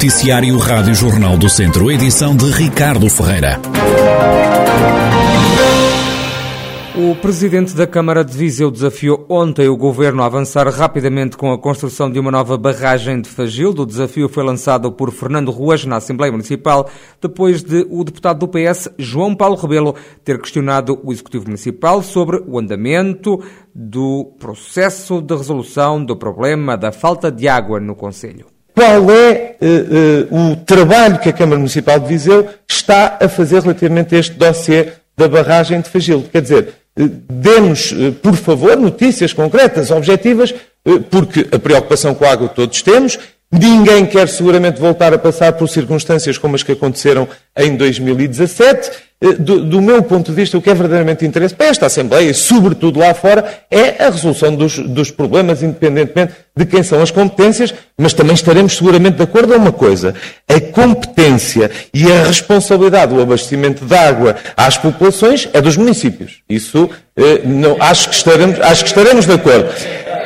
Noticiário Rádio Jornal do Centro, edição de Ricardo Ferreira. O presidente da Câmara de Viseu desafiou ontem o governo a avançar rapidamente com a construção de uma nova barragem de Fagildo. O desafio foi lançado por Fernando Ruas na Assembleia Municipal, depois de o deputado do PS, João Paulo Rebelo, ter questionado o Executivo Municipal sobre o andamento do processo de resolução do problema da falta de água no Conselho. Qual é uh, uh, o trabalho que a Câmara Municipal de Viseu está a fazer relativamente a este dossiê da barragem de Fagildo? Quer dizer, uh, demos, por favor, notícias concretas, objetivas, porque a preocupação com a água todos temos, Ninguém quer seguramente voltar a passar por circunstâncias como as que aconteceram em 2017. Eh, do, do, meu ponto de vista, o que é verdadeiramente interesse para esta Assembleia, e sobretudo lá fora, é a resolução dos, dos, problemas, independentemente de quem são as competências, mas também estaremos seguramente de acordo a uma coisa. A competência e a responsabilidade do abastecimento de água às populações é dos municípios. Isso eh, não, acho, que estaremos, acho que estaremos de acordo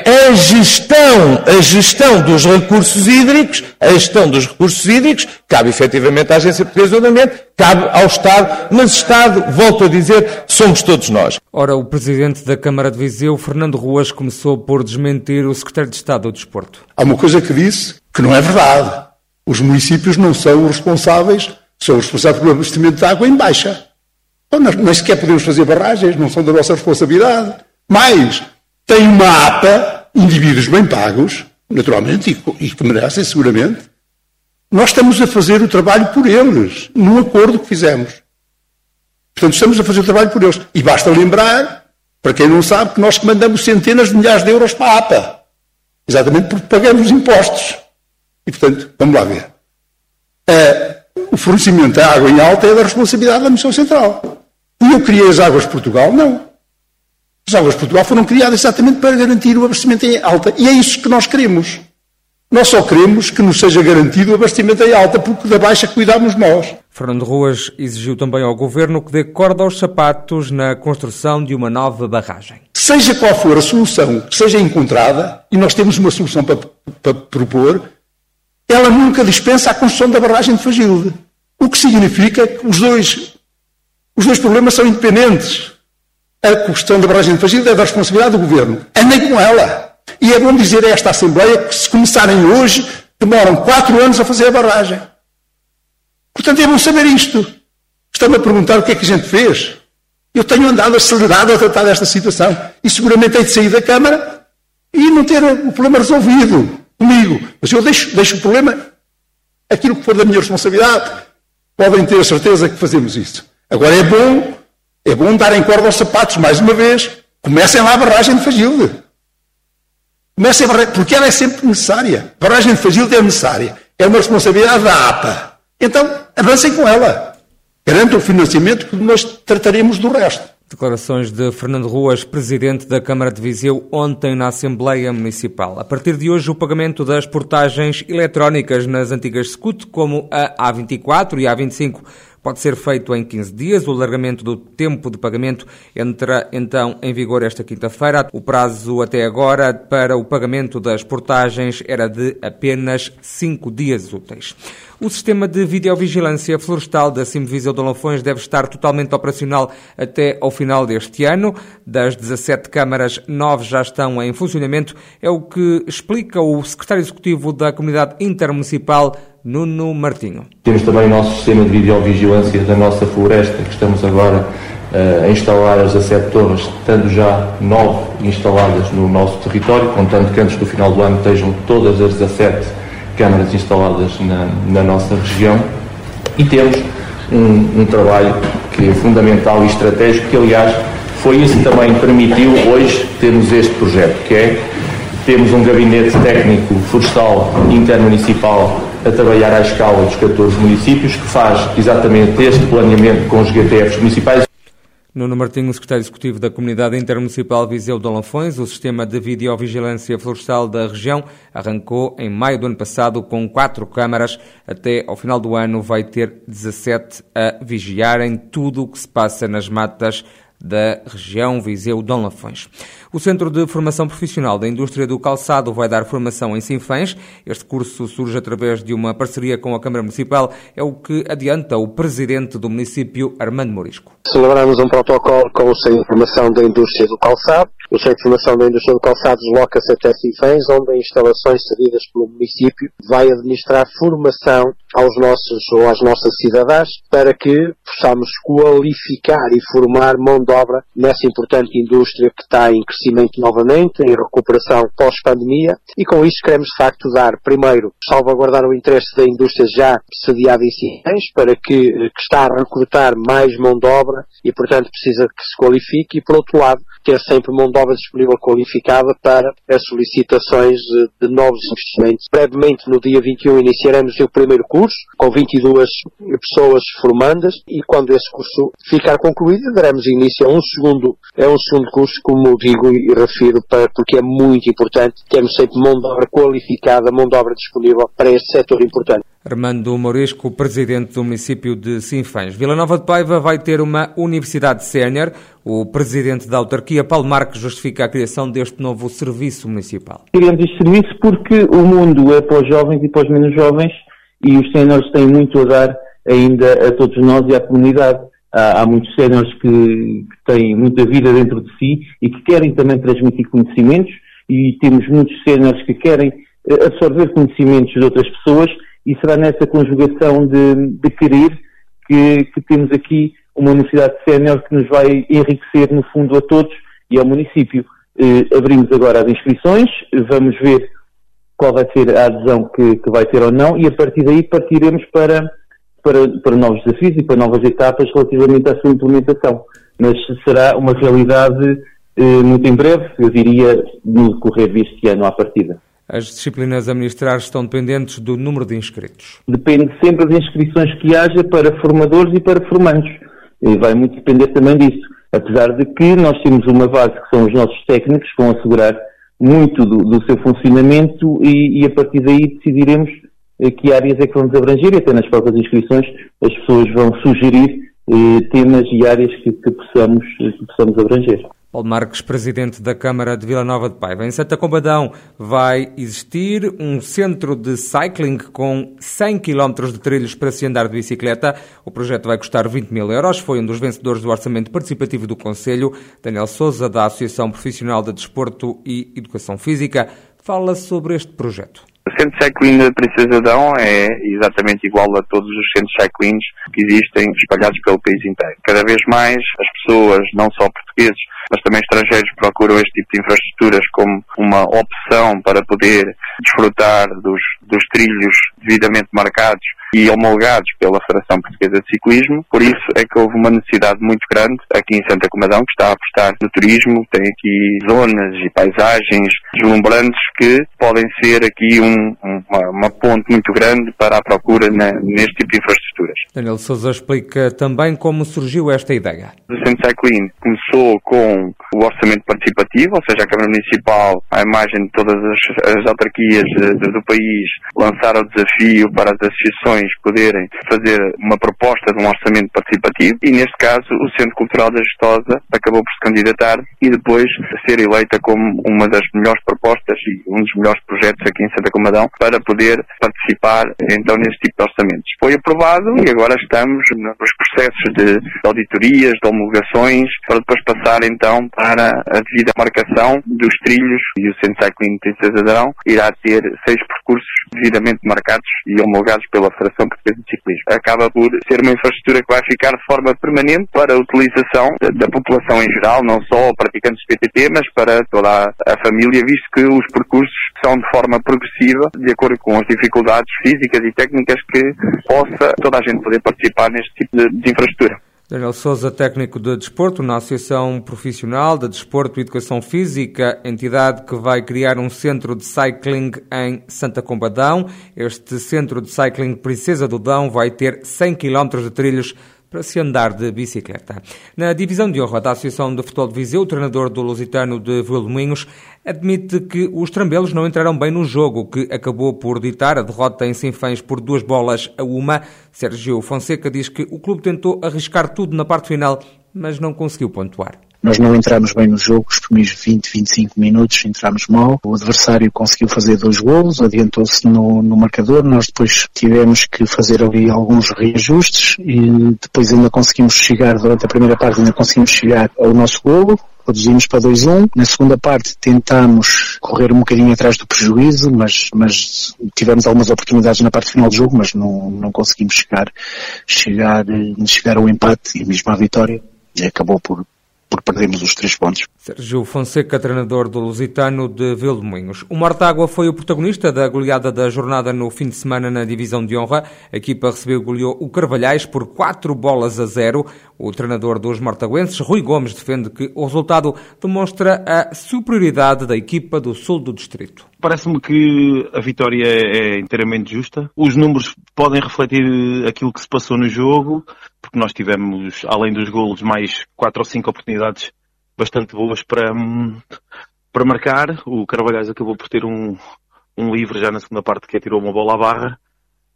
a gestão, a gestão dos recursos hídricos, a gestão dos recursos hídricos, cabe efetivamente à Agência Portuguesa do Ambiente, cabe ao Estado, mas Estado, volto a dizer, somos todos nós. Ora, o Presidente da Câmara de Viseu, Fernando Ruas, começou por desmentir o Secretário de Estado do Desporto. Há uma coisa que disse que não é verdade. Os municípios não são os responsáveis, são os responsáveis pelo abastecimento de água em baixa. Então, nem sequer podemos fazer barragens, não são da nossa responsabilidade. Mais, tem uma APA, indivíduos bem pagos, naturalmente, e, que merecem seguramente. Nós estamos a fazer o trabalho por eles, num acordo que fizemos. Portanto, estamos a fazer o trabalho por eles. E basta lembrar, para quem não sabe, que nós mandamos centenas de milhares de euros para a APA. Exatamente porque pagamos impostos. E, portanto, vamos lá ver. Uh, o fornecimento da água em alta é da responsabilidade da Missão Central. E eu criei as águas de Portugal? Não. As águas de Portugal foram criadas exatamente para garantir o abastecimento em alta. E é isso que nós queremos. Nós só queremos que nos seja garantido o abastecimento em alta, porque da baixa cuidamos nós. Fernando Ruas exigiu também ao Governo que dê corda aos sapatos na construção de uma nova barragem. Seja qual for a solução que seja encontrada, e nós temos uma solução para, para propor, ela nunca dispensa a construção da barragem de Fagilde. O que significa que os dois, os dois problemas são independentes a questão da barragem de Fagilha é da responsabilidade do Governo. Andem com ela. E é bom dizer a esta Assembleia que se começarem hoje, demoram quatro anos a fazer a barragem. Portanto, é bom saber isto. Estão-me a perguntar o que é que a gente fez. Eu tenho andado acelerado a tratar desta situação. E seguramente hei de sair da Câmara e não ter o problema resolvido comigo. Mas eu deixo, deixo o problema, aquilo que for da minha responsabilidade. Podem ter a certeza que fazemos isso. Agora é bom é bom darem corda aos sapatos, mais uma vez. Comecem lá a barragem de Fagilde. Comecem a barragem, porque ela é sempre necessária. A barragem de Fagilde é necessária. É uma responsabilidade da APA. Então, avancem com ela. Garantam o financiamento que nós trataremos do resto. Declarações de Fernando Ruas, presidente da Câmara de Viseu, ontem na Assembleia Municipal. A partir de hoje, o pagamento das portagens eletrónicas nas antigas SCUT, como a A24 e a A25, pode ser feito em 15 dias. O alargamento do tempo de pagamento entra então em vigor esta quinta-feira. O prazo até agora para o pagamento das portagens era de apenas 5 dias úteis. O sistema de videovigilância florestal da Simviseu de Lafões deve estar totalmente operacional até ao final deste ano. Das 17 câmaras, 9 já estão em funcionamento. É o que explica o secretário executivo da Comunidade Intermunicipal, Nuno Martinho. Temos também o nosso sistema de videovigilância da nossa floresta, que estamos agora uh, a instalar as 17 torres, estando já 9 instaladas no nosso território, contando que antes do final do ano estejam todas as 17 câmaras instaladas na, na nossa região. E temos um, um trabalho que é fundamental e estratégico, que aliás foi isso que também permitiu hoje termos este projeto, que é temos um gabinete técnico florestal intermunicipal a trabalhar à escala dos 14 municípios, que faz exatamente este planeamento com os GTFs municipais. Nuno Martinho, secretário executivo da Comunidade Intermunicipal Viseu de Alanfões, o sistema de videovigilância florestal da região arrancou em maio do ano passado com quatro câmaras. Até ao final do ano vai ter 17 a vigiarem tudo o que se passa nas matas da região Viseu-Dom Lafões. O Centro de Formação Profissional da Indústria do Calçado vai dar formação em Sinfãs. Este curso surge através de uma parceria com a Câmara Municipal, é o que adianta o presidente do município, Armando Morisco. Celebramos um protocolo com o Centro de Formação da Indústria do Calçado. O Centro de Formação da Indústria do Calçado desloca-se até Sinfãs, onde em instalações cedidas pelo município vai administrar formação aos nossos ou às nossas cidadãs para que possamos qualificar e formar mão de obra nessa importante indústria que está em crescimento novamente, em recuperação pós-pandemia. E com isso queremos de facto dar, primeiro, salvaguardar o interesse da indústria já sediada em Sinfãs para que, que está a recrutar mais mão de obra e portanto precisa que se qualifique. E por outro lado ter sempre mão de obra disponível qualificada para as solicitações de novos investimentos. Brevemente, no dia 21, iniciaremos o primeiro curso, com 22 pessoas formandas, e quando esse curso ficar concluído, daremos início a um segundo, a um segundo curso, como digo e refiro, para, porque é muito importante termos sempre mão de obra qualificada, mão de obra disponível para este setor importante. Armando Morisco, presidente do município de Sinfãs. Vila Nova de Paiva vai ter uma universidade sénior. O presidente da autarquia, Paulo Marques, justifica a criação deste novo serviço municipal. Criamos este serviço porque o mundo é para os jovens e para os menos jovens e os séniores têm muito a dar ainda a todos nós e à comunidade. Há, há muitos séniores que, que têm muita vida dentro de si e que querem também transmitir conhecimentos e temos muitos séniores que querem eh, absorver conhecimentos de outras pessoas e será nessa conjugação de, de querer que, que, temos aqui uma universidade sénior que nos vai enriquecer, no fundo, a todos e ao município. Eh, abrimos agora as inscrições, vamos ver qual vai ser a adesão que, que, vai ter ou não e a partir daí partiremos para, para, para novos desafios e para novas etapas relativamente à sua implementação. Mas será uma realidade eh, muito em breve, eu diria no decorrer deste ano à partida. As disciplinas a ministrar estão dependentes do número de inscritos. Depende sempre das inscrições que haja para formadores e para formandos. E vai muito depender também disso. Apesar de que nós temos uma base que são os nossos técnicos, que vão assegurar muito do, do seu funcionamento e, e, a partir daí decidiremos eh, que áreas é que vamos abranger e até nas próprias inscrições as pessoas vão sugerir eh, temas e áreas que, que, possamos, que possamos abranger. Paulo Marques, presidente da Câmara de Vila Nova de Paiva. Em Santa Combadão vai existir um centro de cycling com 100 km de trilhos para se andar de bicicleta. O projeto vai custar 20 mil euros. Foi um dos vencedores do orçamento participativo do Conselho. Daniel Souza, da Associação Profissional de Desporto e Educação Física, fala sobre este projeto. Centro cycling da Princesa Dão é exatamente igual a todos os centros cyclings que existem espalhados pelo país inteiro. Cada vez mais as pessoas, não só portugueses, mas também estrangeiros procuram este tipo de infraestruturas como uma opção para poder desfrutar dos, dos trilhos devidamente marcados e homologados pela Federação Portuguesa de Ciclismo. Por isso é que houve uma necessidade muito grande aqui em Santa Comadão, que está a apostar no turismo, tem aqui zonas e paisagens deslumbrantes que podem ser aqui um, uma, uma, ponte muito grande para a procura na, neste tipo de infraestruturas. Daniel Souza explica também como surgiu esta ideia. O Centro Cycling começou com o orçamento participativo, ou seja, a Câmara Municipal, à imagem de todas as, as autarquias de, do país, lançaram o desafio para as associações poderem fazer uma proposta de um orçamento participativo e, neste caso, o Centro Cultural da Gestosa acabou por se candidatar e depois ser eleita como uma das melhores propostas e um dos melhores projetos aqui em Santa Comadão para poder participar então nesse tipo de orçamentos. Foi aprovado e agora estamos nos processos de auditorias, de homologações, para depois passar então para a devida marcação dos trilhos e o Centro Cycling Princesa Adão irá ter seis percursos devidamente marcados e homologados pela Federação Portuguesa de Ciclismo. Acaba por ser uma infraestrutura que vai ficar de forma permanente para a utilização da, população em geral, não só praticantes de PTT, mas para toda a, família, visto que os percursos são de forma progressiva, de acordo com as dificuldades físicas e técnicas que possa toda a gente poder participar neste tipo de infraestrutura. Daniel Souza, técnico de desporto na Associação Profissional de Desporto e Educação Física, entidade que vai criar um centro de cycling em Santa Combadão. Este centro de cycling Princesa do Dão vai ter 100 km de trilhos para se andar de bicicleta. Na divisão de honra da Associação de Futebol de Viseu, o treinador do Lusitano de Vilmoinhos admite que os trambelos não entraram bem no jogo, que acabou por ditar a derrota em Sinfãs por duas bolas a uma. Sérgio Fonseca diz que o clube tentou arriscar tudo na parte final mas não conseguiu pontuar. Nós não entramos bem no jogo, os primeiros 20, 25 minutos entramos mal. O adversário conseguiu fazer dois golos, adiantou-se no, no marcador. Nós depois tivemos que fazer ali alguns reajustes e depois ainda conseguimos chegar, durante a primeira parte ainda conseguimos chegar ao nosso golo, reduzimos para 2-1. Na segunda parte tentámos correr um bocadinho atrás do prejuízo, mas, mas tivemos algumas oportunidades na parte final do jogo, mas não, não conseguimos chegar, chegar, chegar ao empate e mesmo à vitória. Acabou por, por perdermos os três pontos. Sérgio Fonseca, treinador do Lusitano de Vilmoinhos. O Mortágua foi o protagonista da goleada da jornada no fim de semana na divisão de honra. A equipa recebeu e goleou o Carvalhais por quatro bolas a zero. O treinador dos mortaguenses, Rui Gomes, defende que o resultado demonstra a superioridade da equipa do sul do distrito. Parece-me que a vitória é inteiramente justa. Os números podem refletir aquilo que se passou no jogo, porque nós tivemos, além dos golos, mais quatro ou cinco oportunidades bastante boas para, para marcar. O Carvalhais acabou por ter um, um livre já na segunda parte que atirou uma bola à barra,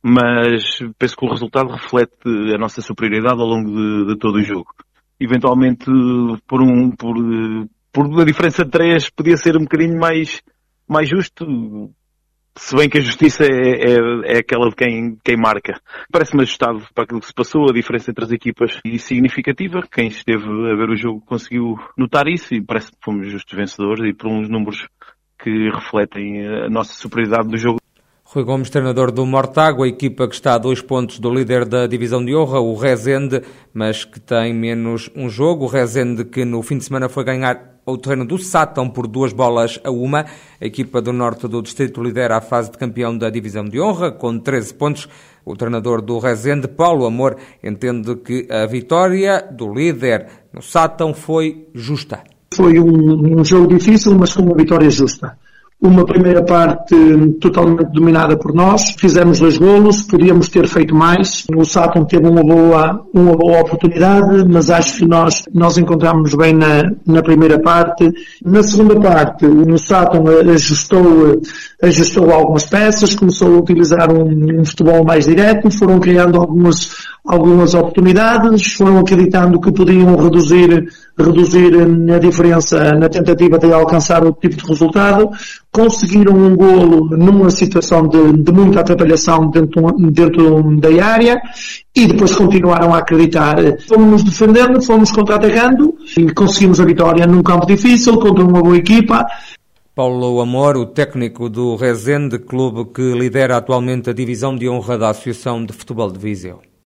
mas penso que o resultado reflete a nossa superioridade ao longo de, de todo o jogo. Eventualmente, por um, por, por a diferença de três, podia ser um bocadinho mais, mais justo, se bem que a justiça é, é, é aquela de quem, quem marca. Parece-me ajustado para aquilo que se passou, a diferença entre as equipas e significativa. Quem esteve a ver o jogo conseguiu notar isso e parece que fomos justos vencedores e por uns números que refletem a nossa superioridade do jogo. Rui Gomes, treinador do Mortágua, a equipa que está a dois pontos do líder da divisão de honra, o Rezende, mas que tem menos um jogo. O Rezende que no fim de semana foi ganhar o terreno do Sátão por duas bolas a uma. A equipa do norte do distrito lidera a fase de campeão da divisão de honra, com 13 pontos. O treinador do Rezende, Paulo Amor, entende que a vitória do líder no Sátão foi justa. Foi um, um jogo difícil, mas foi uma vitória justa uma primeira parte totalmente dominada por nós, fizemos dois golos, podíamos ter feito mais, o Saturn teve uma boa, uma boa oportunidade, mas acho que nós, nós encontramos bem na, na primeira parte. Na segunda parte, o Saturn ajustou, ajustou algumas peças, começou a utilizar um, um futebol mais direto, foram criando algumas, algumas oportunidades, foram acreditando que podiam reduzir, reduzir a diferença na tentativa de alcançar o tipo de resultado, conseguiram um golo numa situação de, de muita atrapalhação dentro, dentro da área e depois continuaram a acreditar. Fomos defendendo, fomos contra-atacando e conseguimos a vitória num campo difícil contra uma boa equipa Paulo Amor, o técnico do Rezende, clube que lidera atualmente a divisão de honra da Associação de Futebol de Viseu.